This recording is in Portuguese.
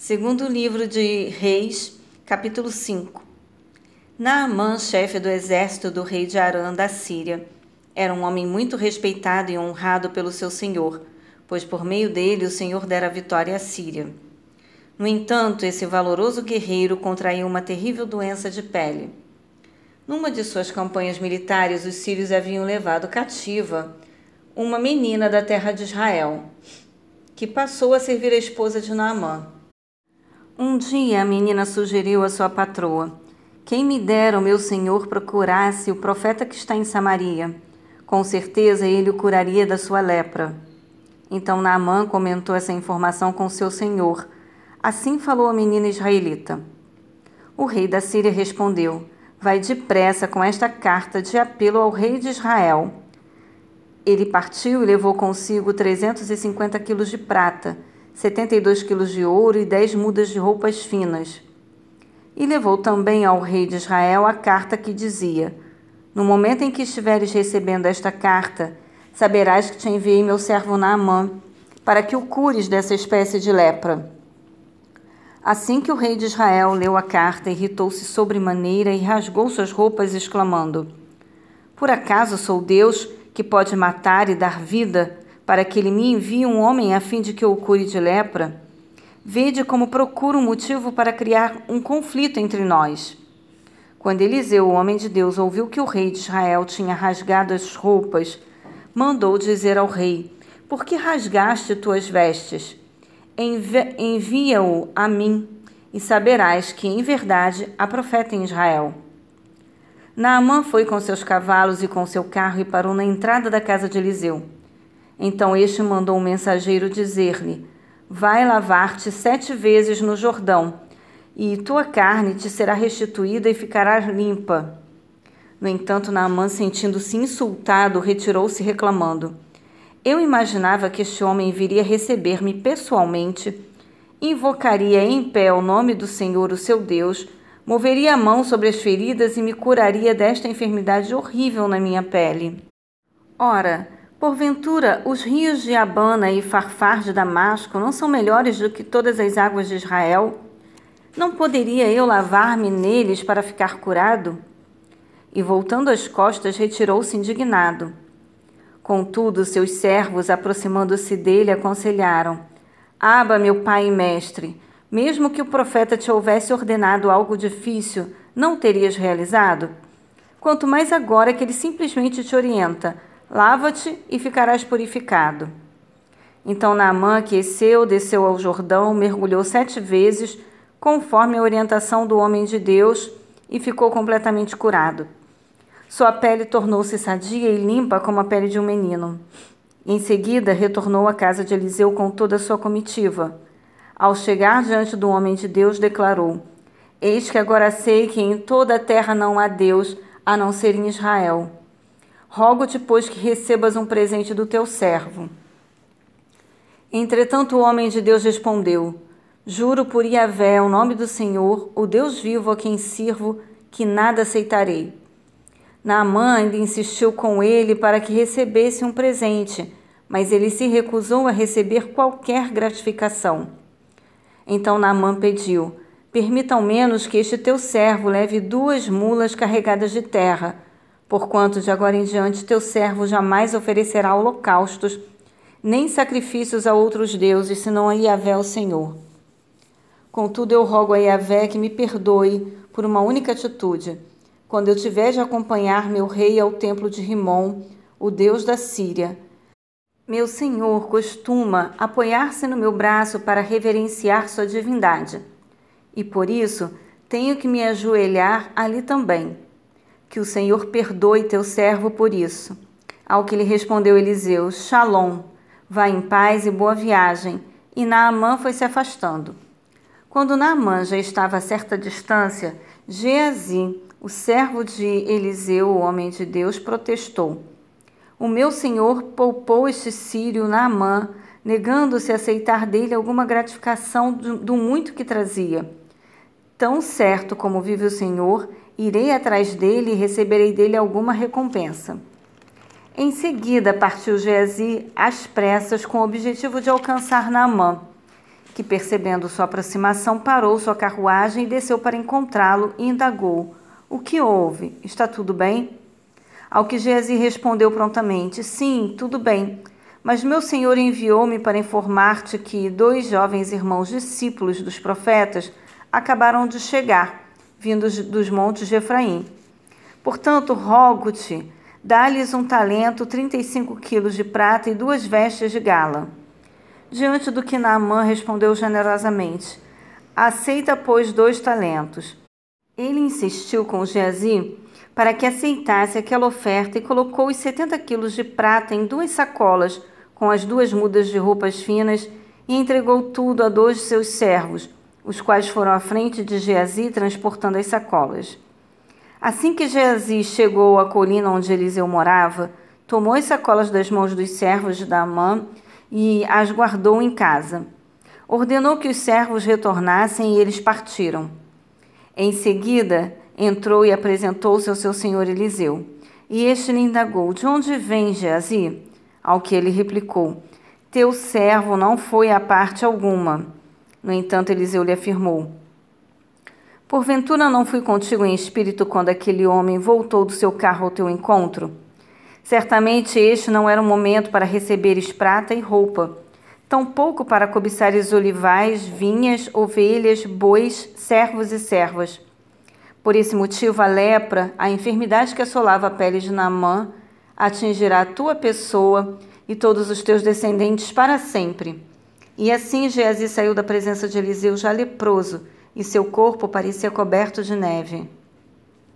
Segundo livro de Reis, capítulo 5. Naamã, chefe do exército do rei de Arã da Síria, era um homem muito respeitado e honrado pelo seu senhor, pois por meio dele o senhor dera vitória à Síria. No entanto, esse valoroso guerreiro contraiu uma terrível doença de pele. Numa de suas campanhas militares, os sírios haviam levado cativa uma menina da terra de Israel, que passou a servir a esposa de Naamã. Um dia a menina sugeriu à sua patroa: Quem me dera o meu senhor procurasse o profeta que está em Samaria. Com certeza ele o curaria da sua lepra. Então Naamã comentou essa informação com seu senhor. Assim falou a menina israelita. O rei da Síria respondeu: Vai depressa com esta carta de apelo ao rei de Israel. Ele partiu e levou consigo 350 quilos de prata 72 quilos de ouro e dez mudas de roupas finas. E levou também ao rei de Israel a carta que dizia: No momento em que estiveres recebendo esta carta, saberás que te enviei meu servo Naamã, para que o cures dessa espécie de lepra. Assim que o rei de Israel leu a carta, irritou-se sobremaneira e rasgou suas roupas, exclamando: Por acaso sou Deus que pode matar e dar vida? Para que ele me envie um homem a fim de que eu o cure de lepra? Vede como procura um motivo para criar um conflito entre nós. Quando Eliseu, o homem de Deus, ouviu que o rei de Israel tinha rasgado as roupas, mandou dizer ao rei: Por que rasgaste tuas vestes? Envia-o a mim, e saberás que, em verdade, há profeta em Israel. Naamã foi com seus cavalos e com seu carro e parou na entrada da casa de Eliseu. Então este mandou um mensageiro dizer-lhe: Vai lavar-te sete vezes no Jordão, e tua carne te será restituída e ficarás limpa. No entanto, Naamã, sentindo-se insultado, retirou-se reclamando: Eu imaginava que este homem viria receber-me pessoalmente, invocaria em pé o nome do Senhor, o seu Deus, moveria a mão sobre as feridas e me curaria desta enfermidade horrível na minha pele. Ora, Porventura, os rios de Abana e Farfar de Damasco não são melhores do que todas as águas de Israel? Não poderia eu lavar-me neles para ficar curado? E voltando as costas, retirou-se indignado. Contudo, seus servos, aproximando-se dele, aconselharam: Aba, meu pai e mestre, mesmo que o profeta te houvesse ordenado algo difícil, não terias realizado? Quanto mais agora que ele simplesmente te orienta Lava-te e ficarás purificado. Então Naamã aqueceu, desceu ao Jordão, mergulhou sete vezes, conforme a orientação do homem de Deus, e ficou completamente curado. Sua pele tornou-se sadia e limpa como a pele de um menino. Em seguida, retornou à casa de Eliseu com toda a sua comitiva. Ao chegar diante do homem de Deus, declarou: Eis que agora sei que em toda a terra não há Deus, a não ser em Israel. Rogo-te, pois, que recebas um presente do teu servo. Entretanto, o homem de Deus respondeu: Juro por Iavé, o nome do Senhor, o Deus vivo a quem sirvo, que nada aceitarei. Naamã ainda insistiu com ele para que recebesse um presente, mas ele se recusou a receber qualquer gratificação. Então Naamã pediu: Permita ao menos que este teu servo leve duas mulas carregadas de terra Porquanto de agora em diante teu servo jamais oferecerá holocaustos, nem sacrifícios a outros deuses, senão a Yahvé, o Senhor. Contudo, eu rogo a Yahvé que me perdoe por uma única atitude. Quando eu tiver de acompanhar meu rei ao templo de Rimon, o deus da Síria, meu senhor costuma apoiar-se no meu braço para reverenciar sua divindade. E por isso tenho que me ajoelhar ali também. Que o Senhor perdoe teu servo por isso. Ao que lhe respondeu Eliseu: Shalom, vá em paz e boa viagem. E Naamã foi se afastando. Quando Naamã já estava a certa distância, Geazi, o servo de Eliseu, o homem de Deus, protestou: O meu senhor poupou este sírio Naamã, negando-se a aceitar dele alguma gratificação do, do muito que trazia. Tão certo como vive o Senhor, Irei atrás dele e receberei dele alguma recompensa. Em seguida, partiu Geazi às pressas com o objetivo de alcançar Naamã, que, percebendo sua aproximação, parou sua carruagem e desceu para encontrá-lo e indagou: O que houve? Está tudo bem? Ao que Geazi respondeu prontamente: Sim, tudo bem. Mas meu senhor enviou-me para informar-te que dois jovens irmãos discípulos dos profetas acabaram de chegar, vindos dos montes de Efraim. Portanto, rogo-te, dá-lhes um talento, trinta e cinco quilos de prata e duas vestes de gala. Diante do que Naamã respondeu generosamente: Aceita, pois, dois talentos. Ele insistiu com Geazi para que aceitasse aquela oferta e colocou os setenta quilos de prata em duas sacolas com as duas mudas de roupas finas e entregou tudo a dois de seus servos, os quais foram à frente de Geazi transportando as sacolas. Assim que Geazi chegou à colina onde Eliseu morava, tomou as sacolas das mãos dos servos de Daamã e as guardou em casa. Ordenou que os servos retornassem e eles partiram. Em seguida, entrou e apresentou-se ao seu senhor Eliseu. E este lhe indagou: De onde vem Geazi? Ao que ele replicou: Teu servo não foi a parte alguma. No entanto, Eliseu lhe afirmou: Porventura não fui contigo em espírito quando aquele homem voltou do seu carro ao teu encontro? Certamente este não era o momento para receberes prata e roupa, tampouco para cobiçares olivais, vinhas, ovelhas, bois, servos e servas. Por esse motivo, a lepra, a enfermidade que assolava a pele de Naamã, atingirá a tua pessoa e todos os teus descendentes para sempre. E assim Geazi saiu da presença de Eliseu já leproso, e seu corpo parecia coberto de neve.